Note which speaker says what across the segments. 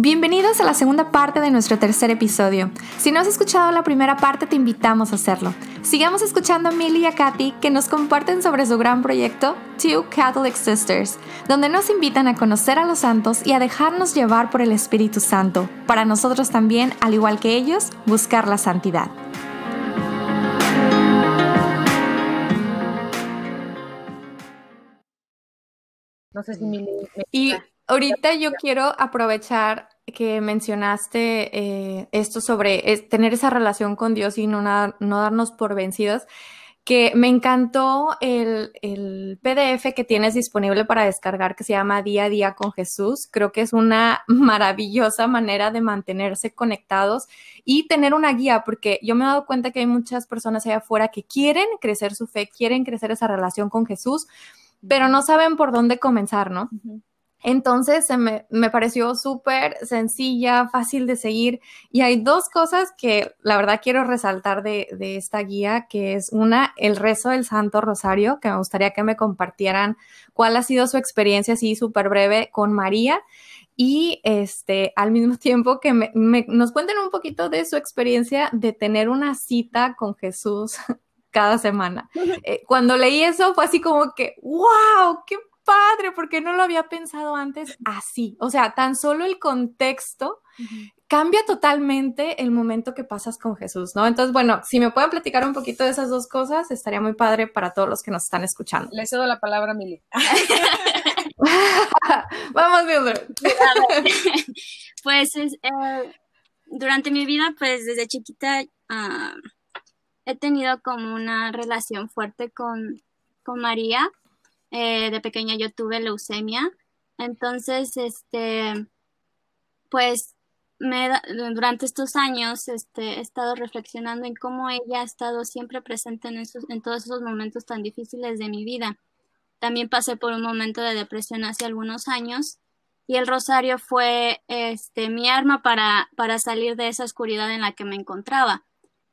Speaker 1: Bienvenidos a la segunda parte de nuestro tercer episodio. Si no has escuchado la primera parte, te invitamos a hacerlo. Sigamos escuchando a Millie y a Katy que nos comparten sobre su gran proyecto Two Catholic Sisters, donde nos invitan a conocer a los santos y a dejarnos llevar por el Espíritu Santo, para nosotros también, al igual que ellos, buscar la santidad.
Speaker 2: No sé si Millie...
Speaker 1: Y ahorita yo quiero aprovechar que mencionaste eh, esto sobre tener esa relación con Dios y no, no darnos por vencidos, que me encantó el, PDF que tienes disponible para descargar que se llama Día a Día con Jesús. Creo que es una maravillosa manera de mantenerse conectados y tener una guía, porque yo me he dado cuenta que hay muchas personas allá afuera que quieren crecer su fe, quieren crecer esa relación con Jesús, pero no saben por dónde comenzar, ¿no? Entonces se me, me pareció súper sencilla, fácil de seguir. Y hay dos cosas que la verdad quiero resaltar de, de, esta guía, que es una, el rezo del Santo Rosario, que me gustaría que me compartieran cuál ha sido su experiencia así súper breve con María. Y este, al mismo tiempo que me, me, nos cuenten un poquito de su experiencia de tener una cita con Jesús cada semana. Eh, cuando leí eso fue así como que, wow, qué padre, porque no lo había pensado antes así. O sea, tan solo el contexto cambia totalmente el momento que pasas con Jesús, ¿no? Entonces, bueno, si me pueden platicar un poquito de esas dos cosas, estaría muy padre para todos los que nos están escuchando.
Speaker 2: Le cedo la palabra a Mili.
Speaker 1: Vamos, Mildred.
Speaker 3: Pues eh, durante mi vida, pues desde chiquita uh, he tenido como una relación fuerte con, con María. Eh, de pequeña yo tuve leucemia. Entonces, este, pues me, durante estos años este, he estado reflexionando en cómo ella ha estado siempre presente en, esos, en todos esos momentos tan difíciles de mi vida. También pasé por un momento de depresión hace algunos años y el rosario fue este, mi arma para, para salir de esa oscuridad en la que me encontraba.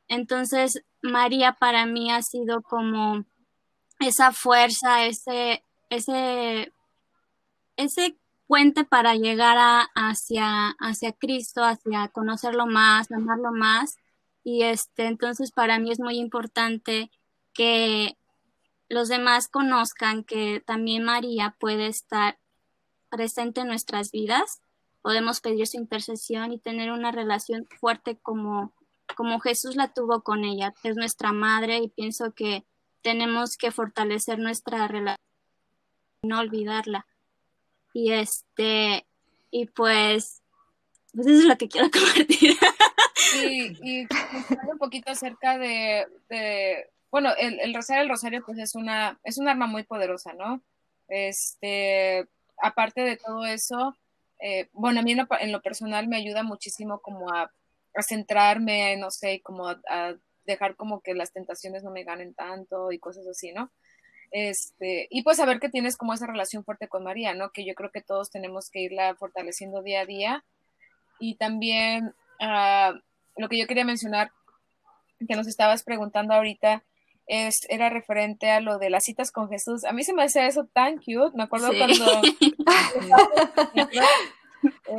Speaker 3: Entonces, María para mí ha sido como esa fuerza, ese, ese, ese puente para llegar a, hacia, hacia Cristo, hacia conocerlo más, amarlo más. Y este, entonces para mí es muy importante que los demás conozcan que también María puede estar presente en nuestras vidas. Podemos pedir su intercesión y tener una relación fuerte como, como Jesús la tuvo con ella. Es nuestra madre y pienso que tenemos que fortalecer nuestra relación, no olvidarla. Y este, y pues, pues eso es lo que quiero compartir.
Speaker 2: Y, y un poquito acerca de, bueno, el, el, rosario, el rosario pues es una, es un arma muy poderosa, ¿no? Este, aparte de todo eso, eh, bueno, a mí en lo, en lo, personal me ayuda muchísimo como a, a centrarme, no sé, como a, a dejar como que las tentaciones no me ganen tanto y cosas así, ¿no? Este, y pues saber que tienes como esa relación fuerte con María, ¿no? Que yo creo que todos tenemos que irla fortaleciendo día a día. Y también uh, lo que yo quería mencionar, que nos estabas preguntando ahorita, es, era referente a lo de las citas con Jesús. A mí se me hace eso tan cute. Me acuerdo sí. cuando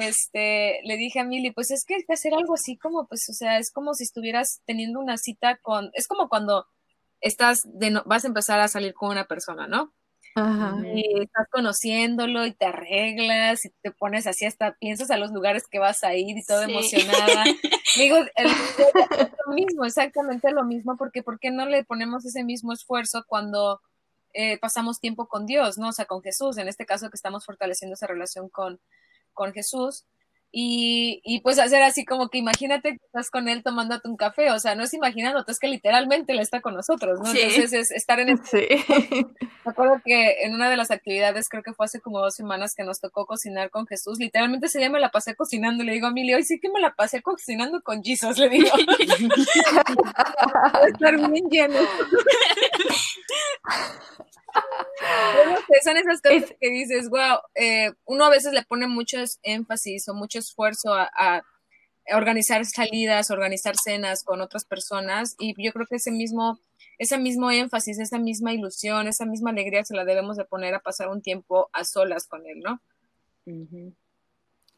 Speaker 2: este, le dije a Mili, pues es que hay que hacer algo así como, pues, o sea, es como si estuvieras teniendo una cita con, es como cuando estás, de no, vas a empezar a salir con una persona, ¿no?
Speaker 1: Ajá.
Speaker 2: Y estás conociéndolo y te arreglas y te pones así hasta piensas a los lugares que vas a ir y todo sí. emocionada. Digo, el, es lo mismo, exactamente lo mismo, porque ¿por qué no le ponemos ese mismo esfuerzo cuando eh, pasamos tiempo con Dios, ¿no? O sea, con Jesús, en este caso que estamos fortaleciendo esa relación con, con Jesús. Y, y, pues hacer así como que imagínate que estás con él tomándote un café, o sea, no es imaginándote, es que literalmente él está con nosotros, ¿no? Sí. Entonces es estar en el...
Speaker 1: Sí.
Speaker 2: Me acuerdo que en una de las actividades, creo que fue hace como dos semanas que nos tocó cocinar con Jesús, literalmente ese día me la pasé cocinando, le digo a Emilio, hoy sí que me la pasé cocinando con Jesus, le digo. estar bien lleno. Bueno, son esas cosas que dices, wow, eh, uno a veces le pone mucho énfasis o mucho esfuerzo a, a, organizar salidas, organizar cenas con otras personas y yo creo que ese mismo, ese mismo énfasis, esa misma ilusión, esa misma alegría se la debemos de poner a pasar un tiempo a solas con él, ¿no?
Speaker 1: Uh -huh.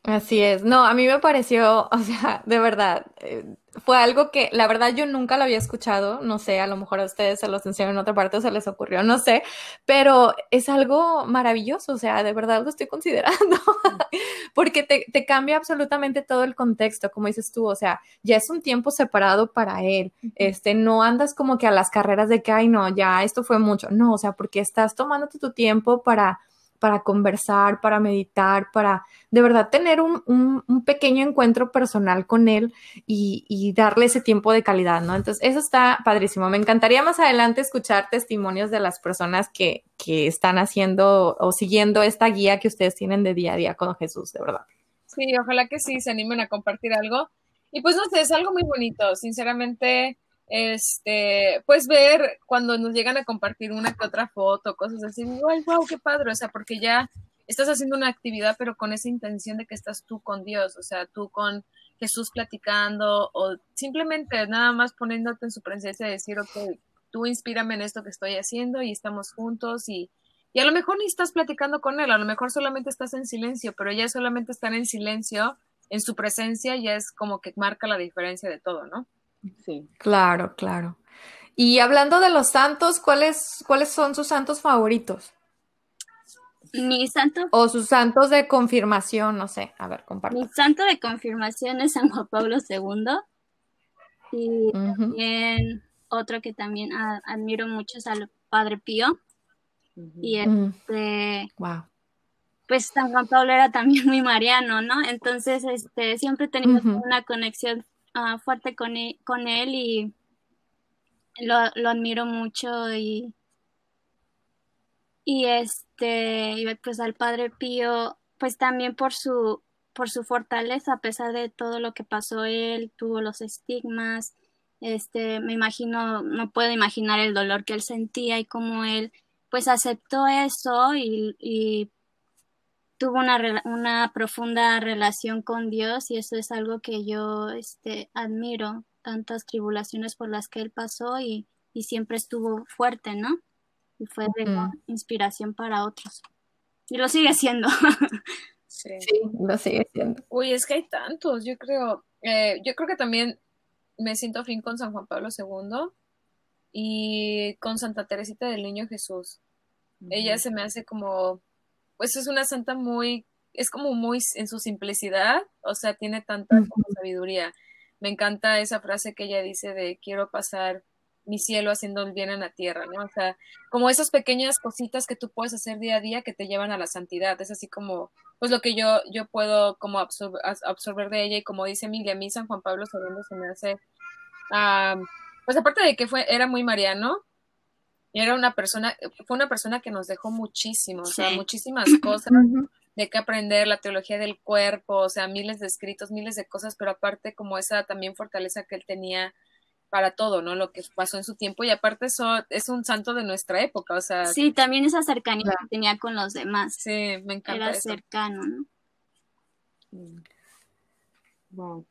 Speaker 1: Así es. No, a mí me pareció, o sea, de verdad, eh, fue algo que la verdad yo nunca lo había escuchado, no sé, a lo mejor a ustedes se los enseñaron en otra parte o se les ocurrió, no sé, pero es algo maravilloso, o sea, de verdad lo estoy considerando, porque te, te, cambia absolutamente todo el contexto, como dices tú, o sea, ya es un tiempo separado para él, este, no andas como que a las carreras de que, ay, no, ya esto fue mucho, no, o sea, porque estás tomándote tu tiempo para para conversar, para meditar, para de verdad tener un, un, pequeño encuentro personal con él y, y, darle ese tiempo de calidad, ¿no? Entonces, eso está padrísimo. Me encantaría más adelante escuchar testimonios de las personas que, que están haciendo o siguiendo esta guía que ustedes tienen de día a día con Jesús, de verdad.
Speaker 2: Sí, ojalá que sí se animen a compartir algo. Y pues no sé, es algo muy bonito, sinceramente este, pues ver cuando nos llegan a compartir una que otra foto, cosas así, digo, wow, qué padre, o sea, porque ya estás haciendo una actividad, pero con esa intención de que estás tú con Dios, o sea, tú con Jesús platicando, o simplemente nada más poniéndote en su presencia y decir, ok, tú inspírame en esto que estoy haciendo y estamos juntos y, y a lo mejor ni estás platicando con él, a lo mejor solamente estás en silencio, pero ya solamente estar en silencio, en su presencia, ya es como que marca la diferencia de todo, ¿no?
Speaker 1: Sí. Claro, claro. Y hablando de los santos, ¿cuáles, cuáles son sus santos favoritos?
Speaker 3: Mi santo.
Speaker 1: O sus santos de confirmación, no sé. A ver, comparte.
Speaker 3: Mi santo de confirmación es San Juan Pablo II. Y también otro que también admiro mucho es al Padre Pío. Y este.
Speaker 1: Wow.
Speaker 3: Pues San Juan Pablo era también muy mariano, ¿no? Entonces, este, siempre tenemos una conexión Ah, fuerte con él, e, con él y lo, lo, admiro mucho y y este pues al padre Pío pues también por su por su fortaleza a pesar de todo lo que pasó él tuvo los estigmas este me imagino no puedo imaginar el dolor que él sentía y cómo él pues aceptó eso y, y tuvo una, una profunda relación con Dios y eso es algo que yo este, admiro, tantas tribulaciones por las que él pasó y, y siempre estuvo fuerte, ¿no? Y fue de inspiración para otros. Y lo sigue siendo.
Speaker 1: sí. lo sigue siendo.
Speaker 2: Uy, es que hay tantos, yo creo. Eh, yo creo que también me siento fin con San Juan Pablo II y con Santa Teresita del Niño Jesús. Ella se me hace como pues es una santa muy, es como muy en su simplicidad, o sea, tiene tanta sabiduría. Me encanta esa frase que ella dice de quiero pasar mi cielo haciendo el bien en la tierra, ¿no? O sea, como esas pequeñas cositas que tú puedes hacer día a día que te llevan a la santidad. Es así como, pues lo que yo, yo puedo como absorber, de ella y como dice Emilia, a mí San Juan Pablo II se me hace, pues aparte de que fue, era muy mariano, era una persona, fue una persona que nos dejó muchísimo, o sea, muchísimas cosas de qué aprender, la teología del cuerpo, o sea, miles de escritos, miles de cosas, pero aparte como esa también fortaleza que él tenía para todo, ¿no? Lo que pasó en su tiempo y aparte eso es un santo de nuestra época, o sea.
Speaker 3: Sí, también esa cercanía que tenía con los demás.
Speaker 2: Sí, me encanta.
Speaker 3: Era cercano, ¿no?
Speaker 4: Wow.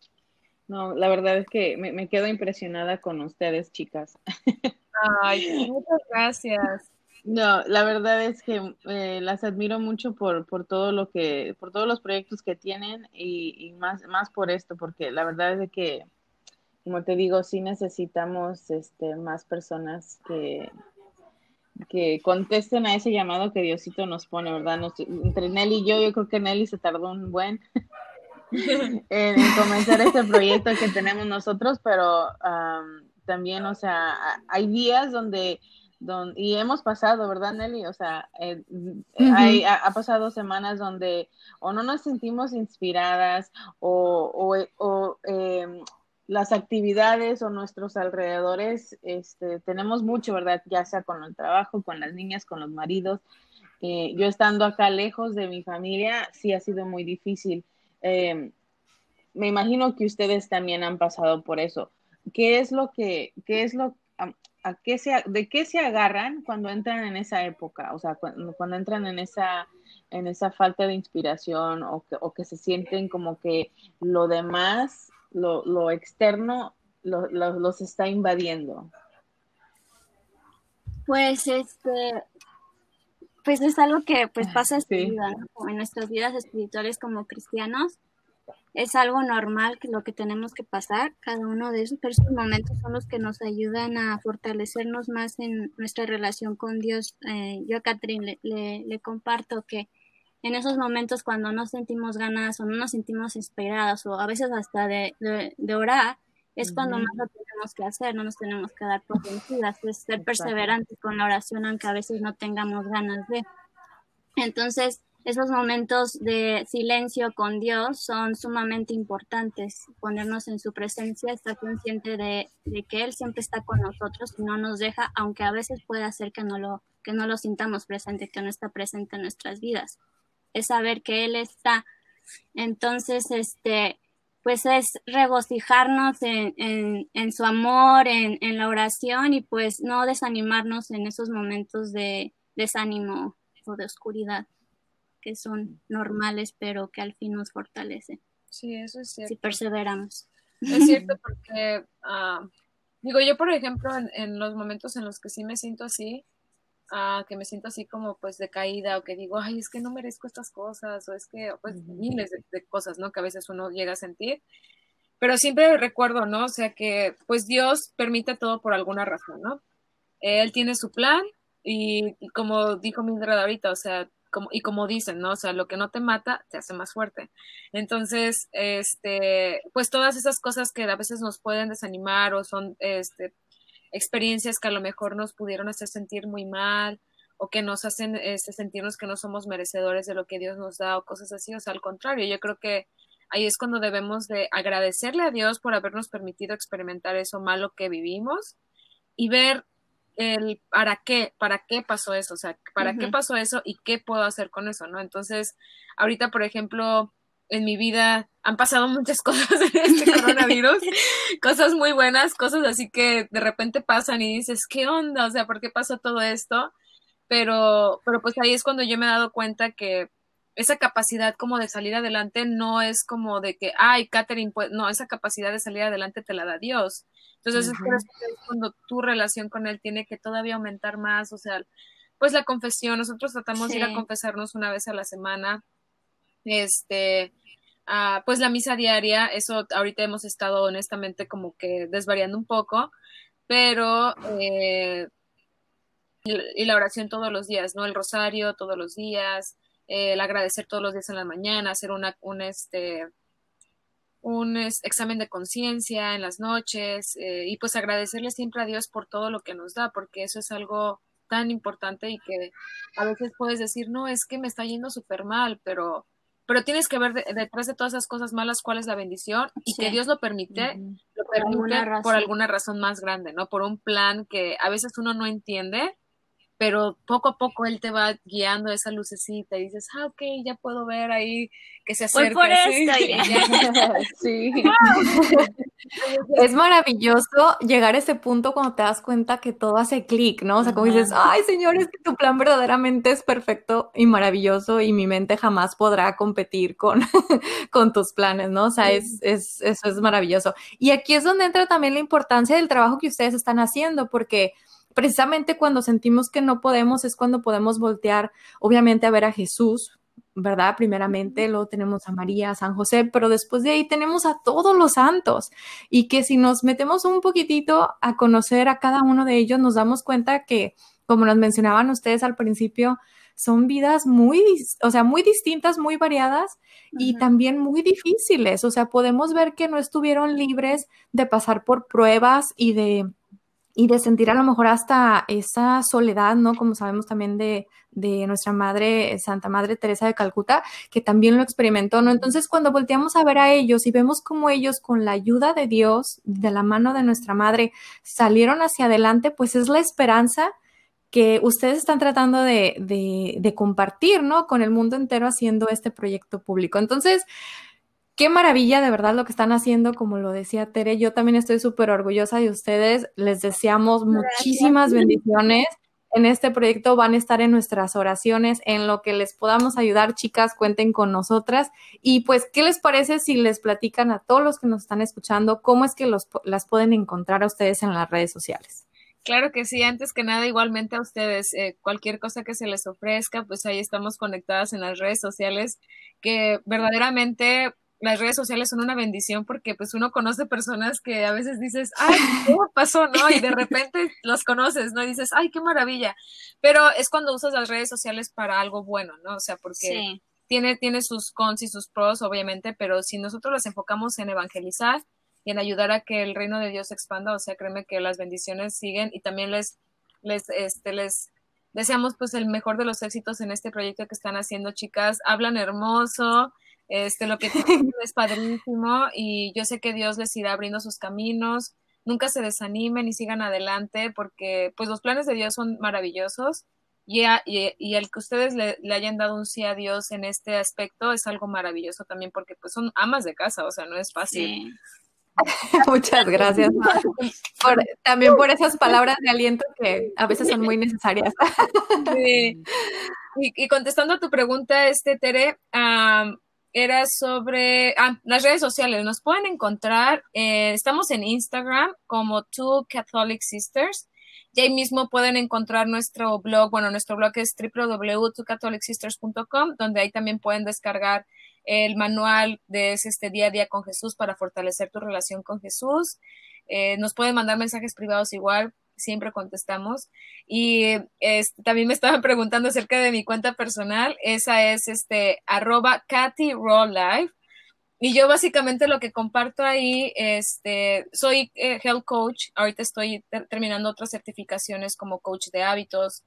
Speaker 4: No, la verdad es que me, me quedo impresionada con ustedes, chicas.
Speaker 2: Ay, muchas gracias.
Speaker 4: No, la verdad es que eh, las admiro mucho por, por todo lo que, por todos los proyectos que tienen y, más, más por esto, porque la verdad es que, como te digo, sí necesitamos este, más personas que, que contesten a ese llamado que Diosito nos pone, ¿verdad? entre Nelly y yo, yo creo que Nelly se tardó un buen en, comenzar este proyecto que tenemos nosotros, pero también, o sea, hay días donde, donde, y hemos pasado, ¿verdad, Nelly? O sea, eh, hay, ha, pasado semanas donde o no nos sentimos inspiradas o, o, o em, las actividades o nuestros alrededores, este, tenemos mucho, ¿verdad? Ya sea con el trabajo, con las niñas, con los maridos. Eh, yo estando acá lejos de mi familia, sí ha sido muy difícil. Em, me imagino que ustedes también han pasado por eso. ¿Qué es lo que, qué es lo, a, qué se, de qué se agarran cuando entran en esa época? O sea, cuando, entran en esa, en esa falta de inspiración o que, o que se sienten como que lo demás, lo, lo externo, lo, los está invadiendo.
Speaker 3: Pues este, pues es algo que pues pasa en nuestras vidas espirituales como cristianos es algo normal que lo que tenemos que pasar, cada uno de esos, pero esos momentos son los que nos ayudan a fortalecernos más en nuestra relación con Dios. Eh, yo a Catherine le, le, comparto que en esos momentos cuando no sentimos ganas o no nos sentimos inspiradas o a veces hasta de, de, orar, es cuando más lo tenemos que hacer, no nos tenemos que dar por vencidas, es ser perseverantes con la oración aunque a veces no tengamos ganas de. Entonces, esos momentos de silencio con Dios son sumamente importantes. Ponernos en su presencia, estar consciente de, que Él siempre está con nosotros y no nos deja, aunque a veces puede ser que no lo, que no lo sintamos presente, que no está presente en nuestras vidas. Es saber que Él está. Entonces, este, pues es regocijarnos en, en, su amor, en, en, la oración y pues no desanimarnos en esos momentos de desánimo o de oscuridad que son normales, pero que al fin nos fortalecen.
Speaker 2: Sí, eso es cierto.
Speaker 3: Si perseveramos.
Speaker 2: Es cierto porque, ah, digo, yo por ejemplo, en, los momentos en los que sí me siento así, uh, que me siento así como pues decaída o que digo, ay, es que no merezco estas cosas o es que, pues miles de, cosas, ¿no? Que a veces uno llega a sentir. Pero siempre recuerdo, ¿no? O sea, que pues Dios permite todo por alguna razón, ¿no? Él tiene su plan y, y como dijo Mildred ahorita, o sea, y como dicen, ¿no? O sea, lo que no te mata te hace más fuerte. Entonces, este, pues todas esas cosas que a veces nos pueden desanimar o son, este, experiencias que a lo mejor nos pudieron hacer sentir muy mal o que nos hacen este, sentirnos que no somos merecedores de lo que Dios nos da o cosas así, o sea, al contrario, yo creo que ahí es cuando debemos de agradecerle a Dios por habernos permitido experimentar eso malo que vivimos y ver el para qué, para qué pasó eso, o sea, para qué pasó eso y qué puedo hacer con eso, ¿no? Entonces, ahorita, por ejemplo, en mi vida han pasado muchas cosas en este coronavirus, cosas muy buenas, cosas así que de repente pasan y dices, ¿qué onda? O sea, ¿por qué pasó todo esto? Pero, pero pues ahí es cuando yo me he dado cuenta que esa capacidad como de salir adelante no es como de que, ay, Catherine, pues no, esa capacidad de salir adelante te la da Dios. Entonces es cuando tu relación con Él tiene que todavía aumentar más, o sea, pues la confesión, nosotros tratamos de ir a confesarnos una vez a la semana, este, ah, pues la misa diaria, eso ahorita hemos estado honestamente como que desvariando un poco, pero... Eh, y la oración todos los días, ¿no? El rosario todos los días, el agradecer todos los días en la mañana, hacer una, un, este, un examen de conciencia en las noches eh, y pues agradecerle siempre a Dios por todo lo que nos da, porque eso es algo tan importante y que a veces puedes decir, no, es que me está yendo súper mal, pero, pero tienes que ver detrás de todas esas cosas malas cuál es la bendición y que Dios lo permite, lo permite por alguna razón más grande, ¿no? Por un plan que a veces uno no entiende, pero poco a poco él te va guiando esa lucecita y dices, ah, ok, ya puedo ver ahí que se acerca.
Speaker 3: por esto,
Speaker 1: sí. es maravilloso llegar a ese punto cuando te das cuenta que todo hace clic, ¿no? O sea, como dices, ay, señor, es que tu plan verdaderamente es perfecto y maravilloso y mi mente jamás podrá competir con, con tus planes, ¿no? O sea, es, es, eso es maravilloso. Y aquí es donde entra también la importancia del trabajo que ustedes están haciendo, porque precisamente cuando sentimos que no podemos es cuando podemos voltear, obviamente, a ver a Jesús, ¿verdad? Primeramente, luego tenemos a María, a San José, pero después de ahí tenemos a todos los santos y que si nos metemos un poquitito a conocer a cada uno de ellos, nos damos cuenta que, como nos mencionaban ustedes al principio, son vidas muy, o sea, muy distintas, muy variadas y también muy difíciles. O sea, podemos ver que no estuvieron libres de pasar por pruebas y de y de sentir a lo mejor hasta esa soledad, ¿no? Como sabemos también de, de, nuestra madre, Santa Madre Teresa de Calcuta, que también lo experimentó, ¿no? Entonces, cuando volteamos a ver a ellos y vemos cómo ellos, con la ayuda de Dios, de la mano de nuestra madre, salieron hacia adelante, pues es la esperanza que ustedes están tratando de, de, de compartir, ¿no? Con el mundo entero haciendo este proyecto público. Entonces, Qué maravilla de verdad lo que están haciendo, como lo decía Tere. Yo también estoy súper orgullosa de ustedes. Les deseamos muchísimas bendiciones. En este proyecto van a estar en nuestras oraciones, en lo que les podamos ayudar, chicas, cuenten con nosotras. Y pues, ¿qué les parece si les platican a todos los que nos están escuchando cómo es que los, las pueden encontrar a ustedes en las redes sociales?
Speaker 2: Claro que sí, antes que nada, igualmente a ustedes, eh, cualquier cosa que se les ofrezca, pues ahí estamos conectadas en las redes sociales, que verdaderamente las redes sociales son una bendición porque pues uno conoce personas que a veces dices, ay, ¿cómo pasó? ¿No? Y de repente los conoces, ¿no? Y dices, ay, qué maravilla. Pero es cuando usas las redes sociales para algo bueno, ¿no? O sea, porque tiene, tiene sus cons y sus pros, obviamente, pero si nosotros las enfocamos en evangelizar y en ayudar a que el reino de Dios se expanda, o sea, créeme que las bendiciones siguen y también les, les, este, les deseamos pues el mejor de los éxitos en este proyecto que están haciendo, chicas. Hablan hermoso, este, lo que tienen es padrísimo y yo sé que Dios les irá abriendo sus caminos. Nunca se desanimen y sigan adelante porque pues los planes de Dios son maravillosos y, y, el que ustedes le, hayan dado un sí a Dios en este aspecto es algo maravilloso también porque pues son amas de casa, o sea, no es fácil.
Speaker 1: Muchas gracias también por esas palabras de aliento que a veces son muy necesarias.
Speaker 2: Y, contestando a tu pregunta, este Tere, era sobre ah, las redes sociales. Nos pueden encontrar, eh, estamos en Instagram como Two Catholic Sisters y ahí mismo pueden encontrar nuestro blog, bueno, nuestro blog es www.catholicsisters.com, donde ahí también pueden descargar el manual de este día a día con Jesús para fortalecer tu relación con Jesús. Eh, nos pueden mandar mensajes privados igual, siempre contestamos. Y este, también me estaban preguntando acerca de mi cuenta personal. Esa es este arroba Katy Life. Y yo básicamente lo que comparto ahí, este, soy eh, health coach, ahorita estoy terminando otras certificaciones como coach de hábitos,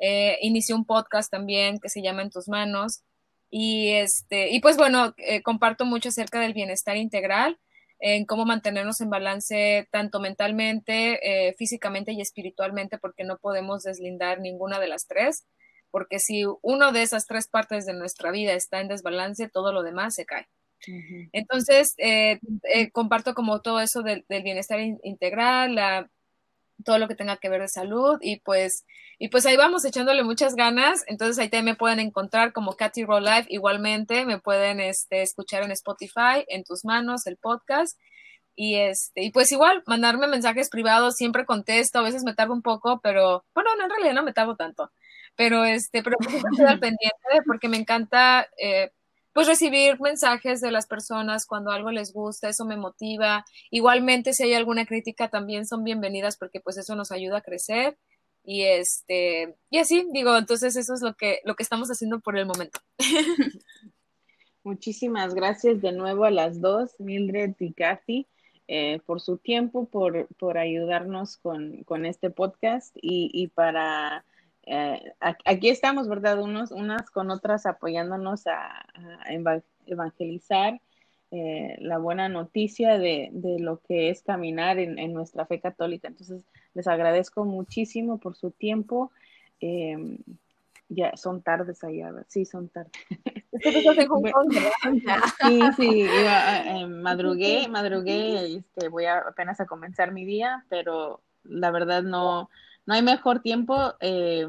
Speaker 2: eh, inicié un podcast también que se llama En tus manos y este, y pues bueno, eh, comparto mucho acerca del bienestar integral, en cómo mantenernos en balance tanto mentalmente, eh, físicamente y espiritualmente, porque no podemos deslindar ninguna de las tres, porque si uno de esas tres partes de nuestra vida está en desbalance, todo lo demás se cae. Entonces, eh, eh, comparto como todo eso del, bienestar integral, la, todo lo que tenga que ver de salud y pues, y pues ahí vamos echándole muchas ganas. Entonces ahí también me pueden encontrar como Katy Roll Life. Igualmente me pueden este, escuchar en Spotify, en tus manos, el podcast. Y este, y pues igual, mandarme mensajes privados, siempre contesto, a veces me tardo un poco, pero bueno, no, en realidad no me tardo tanto. Pero este, pero pues estoy al pendiente porque me encanta eh, pues recibir mensajes de las personas cuando algo les gusta, eso me motiva. Igualmente, si hay alguna crítica, también son bienvenidas porque pues eso nos ayuda a crecer. Y este, y así, digo, entonces eso es lo que, lo que estamos haciendo por el momento.
Speaker 4: Muchísimas gracias de nuevo a las dos, Mildred y Kathy, eh, por su tiempo, por, por ayudarnos con, con este podcast y, y para eh, aquí estamos, ¿verdad? Unos, unas con otras apoyándonos a, evangelizar eh, la buena noticia de, lo que es caminar en, nuestra fe católica. Entonces, les agradezco muchísimo por su tiempo. Eh, ya son tardes allá, sí, son tardes. sí, sí, madrugué, madrugué, este, voy a, apenas a comenzar mi día, pero la verdad no, no hay mejor tiempo eh,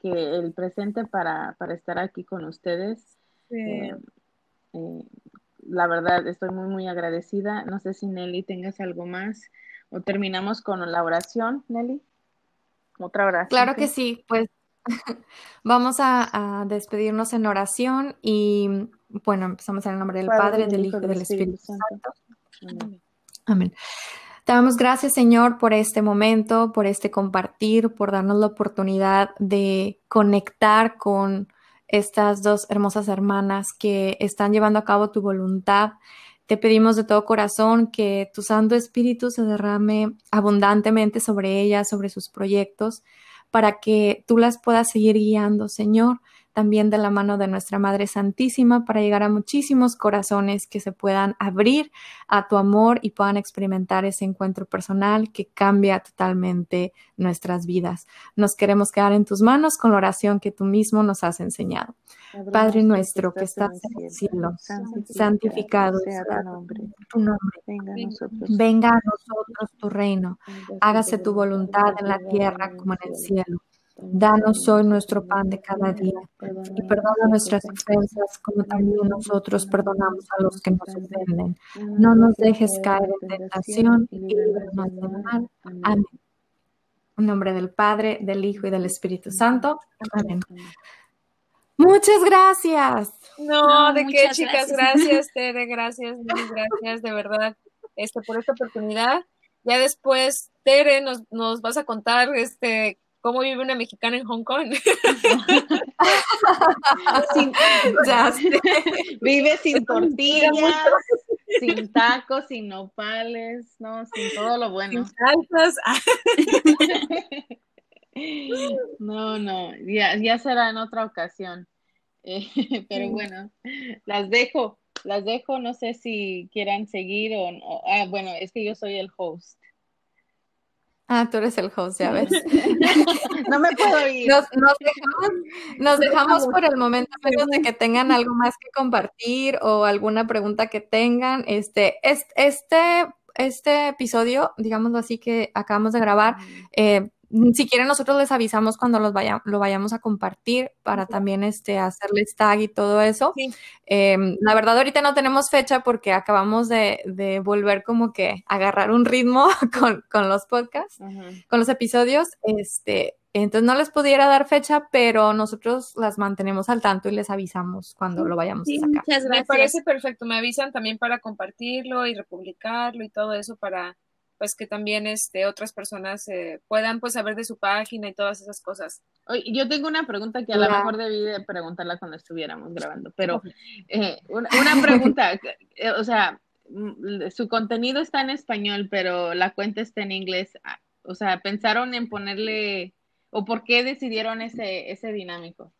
Speaker 4: que el presente para, estar aquí con ustedes. Eh, eh, la verdad, estoy muy, muy agradecida. No sé si Nelly tengas algo más o terminamos con la oración, Nelly. Otra oración.
Speaker 1: Claro que sí, pues vamos a, despedirnos en oración y bueno, empezamos en el nombre del Padre, del Hijo y del Espíritu, Santo. Amén. Te damos gracias, Señor, por este momento, por este compartir, por darnos la oportunidad de conectar con estas dos hermosas hermanas que están llevando a cabo tu voluntad. Te pedimos de todo corazón que tu Santo Espíritu se derrame abundantemente sobre ellas, sobre sus proyectos, para que tú las puedas seguir guiando, Señor también de la mano de nuestra Madre Santísima para llegar a muchísimos corazones que se puedan abrir a tu amor y puedan experimentar ese encuentro personal que cambia totalmente nuestras vidas. Nos queremos quedar en tus manos con la oración que tú mismo nos has enseñado. Padre nuestro que estás en el cielo, santificado sea tu nombre. Venga a nosotros tu reino. Hágase tu voluntad en la tierra como en el cielo. Danos hoy nuestro pan de cada día y perdona nuestras ofensas como también nosotros perdonamos a los que nos ofenden. No nos dejes caer en tentación y líbranos del mal. Amén. En nombre del Padre, del Hijo y del Espíritu Santo. Amén. Muchas gracias.
Speaker 2: No, de qué, chicas, gracias, Tere, gracias, gracias, de verdad, este, por esta oportunidad. Ya después, Tere, nos, nos vas a contar este cómo vive una mexicana en Hong Kong.
Speaker 4: Vive sin tortillas, sin tacos, sin nopales, no, sin todo lo bueno. no, no, ya, ya será en otra ocasión. Eh, pero bueno, las dejo, las dejo, no sé si quieran seguir o, o ah, bueno, es que yo soy el host.
Speaker 1: Ah, tú eres el host, ya ves.
Speaker 4: no me puedo ir.
Speaker 1: Nos, dejamos, nos dejamos por el momento, menos de que tengan algo más que compartir o alguna pregunta que tengan. Este, este, este episodio, digámoslo así, que acabamos de grabar, eh, si quieren, nosotros les avisamos cuando los vaya, lo vayamos a compartir para también este, hacerles tag y todo eso. Em, la verdad, ahorita no tenemos fecha porque acabamos de, volver como que agarrar un ritmo con, los podcasts, con los episodios. Este, entonces no les pudiera dar fecha, pero nosotros las mantenemos al tanto y les avisamos cuando lo vayamos a sacar.
Speaker 2: Me parece perfecto. Me avisan también para compartirlo y republicarlo y todo eso para pues que también este, otras personas eh, puedan pues saber de su página y todas esas cosas.
Speaker 4: yo tengo una pregunta que a lo mejor debí de preguntarla cuando estuviéramos grabando, pero eh, una, pregunta, eh, o sea, mm, su contenido está en español, pero la cuenta está en inglés. Ah, o sea, ¿pensaron en ponerle, o por qué decidieron ese, ese dinámico?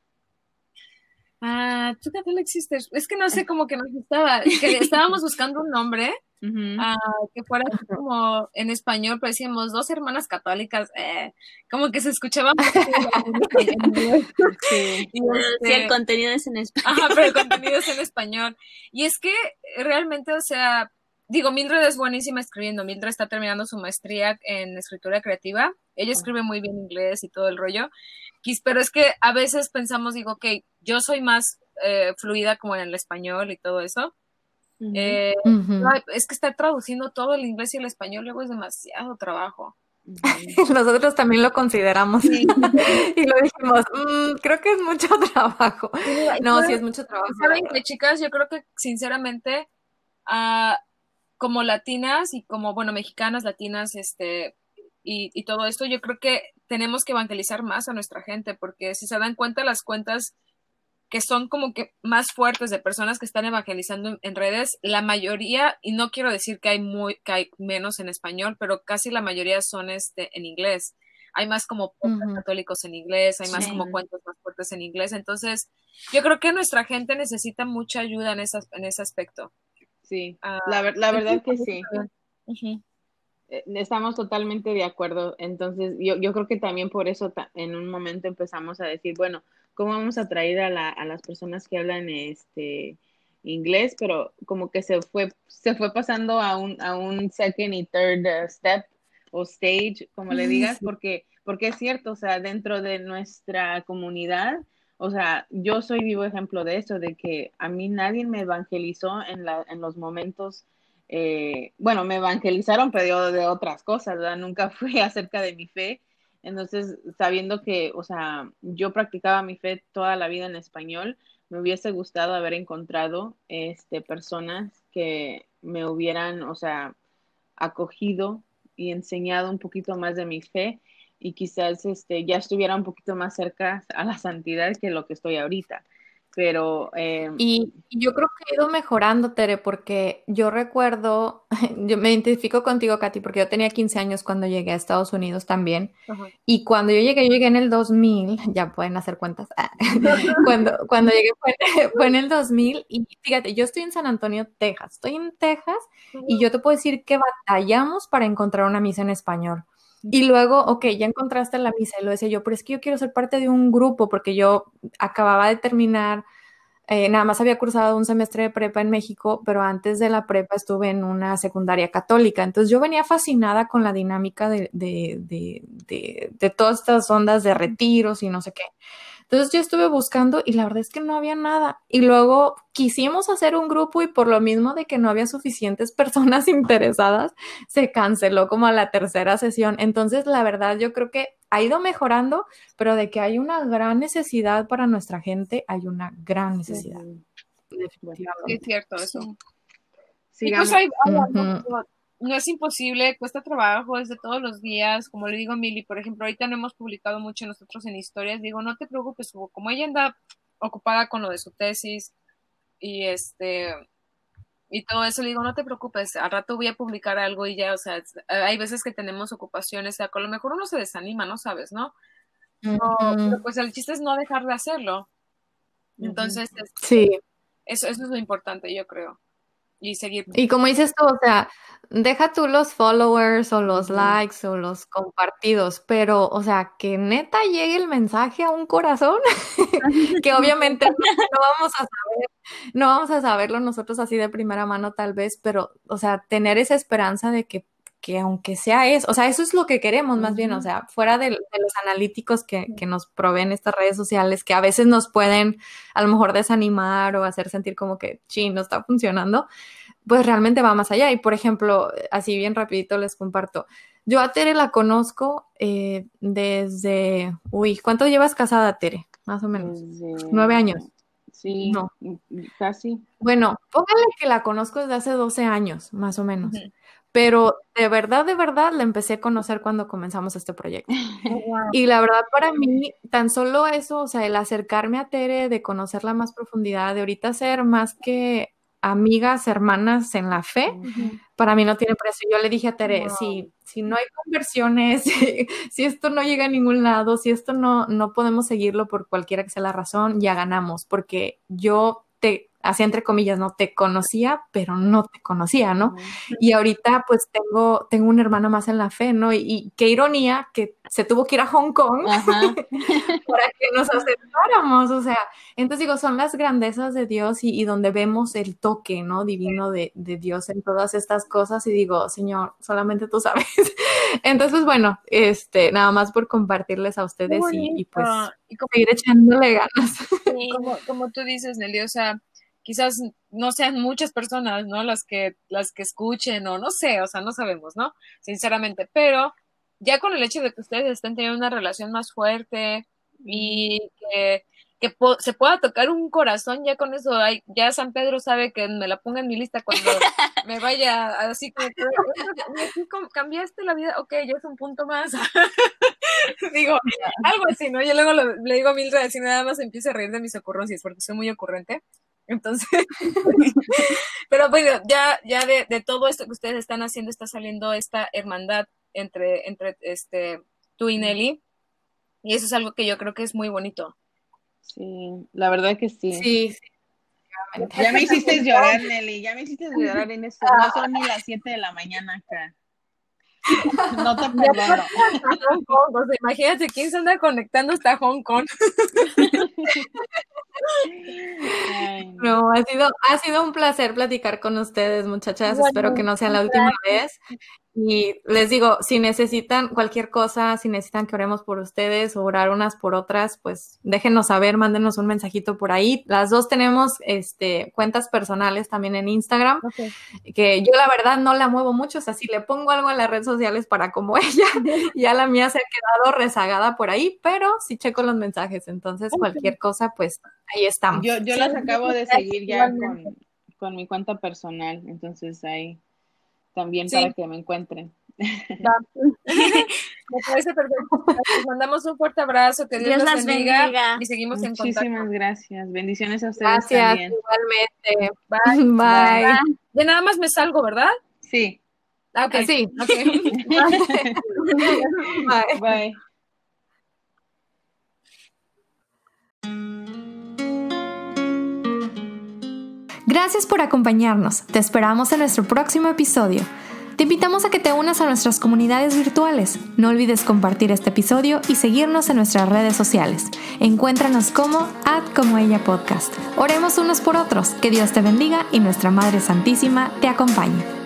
Speaker 2: Ah, tú qué tal existes. Es que no sé cómo que nos estaba, que estábamos buscando un nombre Ah, que fuera como en español, pues decíamos dos hermanas católicas, eh, como que se escuchaba
Speaker 3: sí. Y el contenido es en español.
Speaker 2: Ajá, pero el contenido es en español. Y es que realmente, o sea, digo, Mildred es buenísima escribiendo. Mildred está terminando su maestría en escritura creativa. Ella escribe muy bien inglés y todo el rollo. Pero es que a veces pensamos, digo, ok, yo soy más eh, fluida como en el español y todo eso eh, es que estar traduciendo todo el inglés y el español luego es demasiado trabajo.
Speaker 1: Nosotros también lo consideramos y lo dijimos, mm, creo que es mucho trabajo. no, sí es mucho trabajo.
Speaker 2: Saben que chicas, yo creo que sinceramente, uh, como latinas y como, bueno, mexicanas, latinas, este, y, y todo esto, yo creo que tenemos que evangelizar más a nuestra gente, porque si se dan cuenta las cuentas que son como que más fuertes de personas que están evangelizando en, redes, la mayoría, y no quiero decir que hay muy, que hay menos en español, pero casi la mayoría son este en inglés. Hay más como católicos en inglés, hay más como cuentos más fuertes en inglés. Entonces, yo creo que nuestra gente necesita mucha ayuda en, esas, en ese aspecto.
Speaker 4: Sí, ah, la, la, verdad que sí. Estamos totalmente de acuerdo. Entonces, yo, yo creo que también por eso en un momento empezamos a decir, bueno, cómo vamos a atraer a, la, a las personas que hablan este inglés, pero como que se fue, se fue pasando a un, a un second y third uh, step o stage, como le digas, porque, porque es cierto, o sea, dentro de nuestra comunidad, o sea, yo soy vivo ejemplo de eso, de que a mí nadie me evangelizó en, la, en los momentos, eh, bueno, me evangelizaron, pero de otras cosas. Nunca fue acerca de mi fe, entonces, sabiendo que, o sea, yo practicaba mi fe toda la vida en español, me hubiese gustado haber encontrado este, personas que me hubieran, o sea, acogido y enseñado un poquito más de mi fe y quizás este, ya estuviera un poquito más cerca a la santidad que lo que estoy ahorita pero...
Speaker 1: Em, y, yo creo que ha ido mejorando, Tere, porque yo recuerdo, yo me identifico contigo, Katy, porque yo tenía 15 años cuando llegué a Estados Unidos también, y cuando yo llegué, yo llegué en el 2000, ya pueden hacer cuentas, cuando, cuando llegué fue, en el 2000, y fíjate, yo estoy en San Antonio, Texas, estoy en Texas, y yo te puedo decir que batallamos para encontrar una misa en español. Y luego, ok, ya encontraste la misa y lo decía yo, pero es que yo quiero ser parte de un grupo porque yo acababa de terminar, eh, nada más había cursado un semestre de prepa en México, pero antes de la prepa estuve en una secundaria católica. Entonces yo venía fascinada con la dinámica de, de, de, de, de todas estas ondas de retiros y no sé qué. Entonces yo estuve buscando y la verdad es que no había nada. Y luego quisimos hacer un grupo y por lo mismo de que no había suficientes personas interesadas, se canceló como a la tercera sesión. Entonces, la verdad, yo creo que ha ido mejorando, pero de que hay una gran necesidad para nuestra gente, hay una gran necesidad.
Speaker 2: Definitivamente. es cierto eso. Sí, pues hay, no es imposible, cuesta trabajo, es de todos los días, como le digo a Mili, por ejemplo, ahorita no hemos publicado mucho nosotros en historias, digo, no te preocupes, como ella anda ocupada con lo de su tesis y este y todo eso, le digo, no te preocupes, al rato voy a publicar algo y ya, o sea, hay veces que tenemos ocupaciones, o sea, a lo mejor uno se desanima, ¿no sabes, no? pero pues el chiste es no dejar de hacerlo. Entonces, este, sí. eso, eso es lo importante, yo creo y seguir.
Speaker 1: Y como dices tú, o sea, deja tú los followers o los likes o los compartidos, pero, o sea, que neta llegue el mensaje a un corazón, que obviamente no vamos a saber, no vamos a saberlo nosotros así de primera mano tal vez, pero, o sea, tener esa esperanza de que que aunque sea eso, o sea, eso es lo que queremos más bien, o sea, fuera de, los analíticos que, que, nos proveen estas redes sociales, que a veces nos pueden a lo mejor desanimar o hacer sentir como que, sí, no está funcionando, pues realmente va más allá. Y por ejemplo, así bien rapidito les comparto, yo a Tere la conozco eh, desde, uy, ¿cuánto llevas casada, Tere? Más o menos. Nueve años.
Speaker 4: Sí, no. casi.
Speaker 1: Bueno, póngale que la conozco desde hace 12 años, más o menos pero de verdad, de verdad la empecé a conocer cuando comenzamos este proyecto. Y la verdad para mí, tan solo eso, o sea, el acercarme a Tere, de conocerla más profundidad, de ahorita ser más que amigas, hermanas en la fe, para mí no tiene precio. Yo le dije a Tere, si, si no hay conversiones, si, esto no llega a ningún lado, si esto no, no podemos seguirlo por cualquiera que sea la razón, ya ganamos, porque yo te así entre comillas, no te conocía, pero no te conocía, ¿no? Y ahorita pues tengo, tengo un hermano más en la fe, ¿no? Y, qué ironía que se tuvo que ir a Hong Kong para que nos aceptáramos, o sea, entonces digo, son las grandezas de Dios y, donde vemos el toque, ¿no? Divino de, Dios en todas estas cosas y digo, Señor, solamente tú sabes. entonces, bueno, este, nada más por compartirles a ustedes y, pues y seguir echándole ganas.
Speaker 2: como, como tú dices, Nelly, o sea, quizás no sean muchas personas, ¿no? Las que, las que escuchen o no sé, o sea, no sabemos, ¿no? Sinceramente, pero ya con el hecho de que ustedes estén teniendo una relación más fuerte y que, que se pueda tocar un corazón, ya con eso, hay, ya San Pedro sabe que me la ponga en mi lista cuando me vaya así como cambiaste la vida, ok, ya es un punto más. digo, algo así, ¿no? Yo luego le digo a Mildred así nada más empieza a reír de mis ocurrencias porque soy muy ocurrente. Entonces, pero bueno, ya, ya de, de, todo esto que ustedes están haciendo está saliendo esta hermandad entre, entre este, tú y Nelly. Y eso es algo que yo creo que es muy bonito.
Speaker 4: Sí, la verdad que sí.
Speaker 1: Sí,
Speaker 4: sí. Ya me hiciste llorar, Nelly, ya me hiciste llorar en esto. No son ni las 7 de la mañana acá. No te perdono.
Speaker 2: imagínate quién se anda conectando hasta Hong Kong.
Speaker 1: No, ha sido, ha sido un placer platicar con ustedes, muchachas. Espero que no sea la última vez. Y les digo, si necesitan cualquier cosa, si necesitan que oremos por ustedes o orar unas por otras, pues déjenos saber, mándenos un mensajito por ahí. Las dos tenemos este, cuentas personales también en Instagram, que yo la verdad no la muevo mucho, o sea, si le pongo algo en las redes sociales para como ella, ya la mía se ha quedado rezagada por ahí, pero sí checo los mensajes, entonces cualquier cosa, pues ahí estamos.
Speaker 4: Yo, yo las acabo de seguir ya con, con mi cuenta personal, entonces ahí también para que me encuentren.
Speaker 2: me parece perfecto. Les mandamos un fuerte abrazo, que Dios, los bendiga, y seguimos en
Speaker 4: contacto. Muchísimas gracias. Bendiciones a ustedes gracias,
Speaker 1: igualmente.
Speaker 2: Bye. Bye. Ya nada más me salgo, ¿verdad?
Speaker 4: Sí.
Speaker 2: Ah, ok. Sí. Okay.
Speaker 4: Bye. Bye.
Speaker 1: Gracias por acompañarnos. Te esperamos en nuestro próximo episodio. Te invitamos a que te unas a nuestras comunidades virtuales. No olvides compartir este episodio y seguirnos en nuestras redes sociales. Encuéntranos como Ad Como Ella Podcast. Oremos unos por otros. Que Dios te bendiga y nuestra Madre Santísima te acompañe.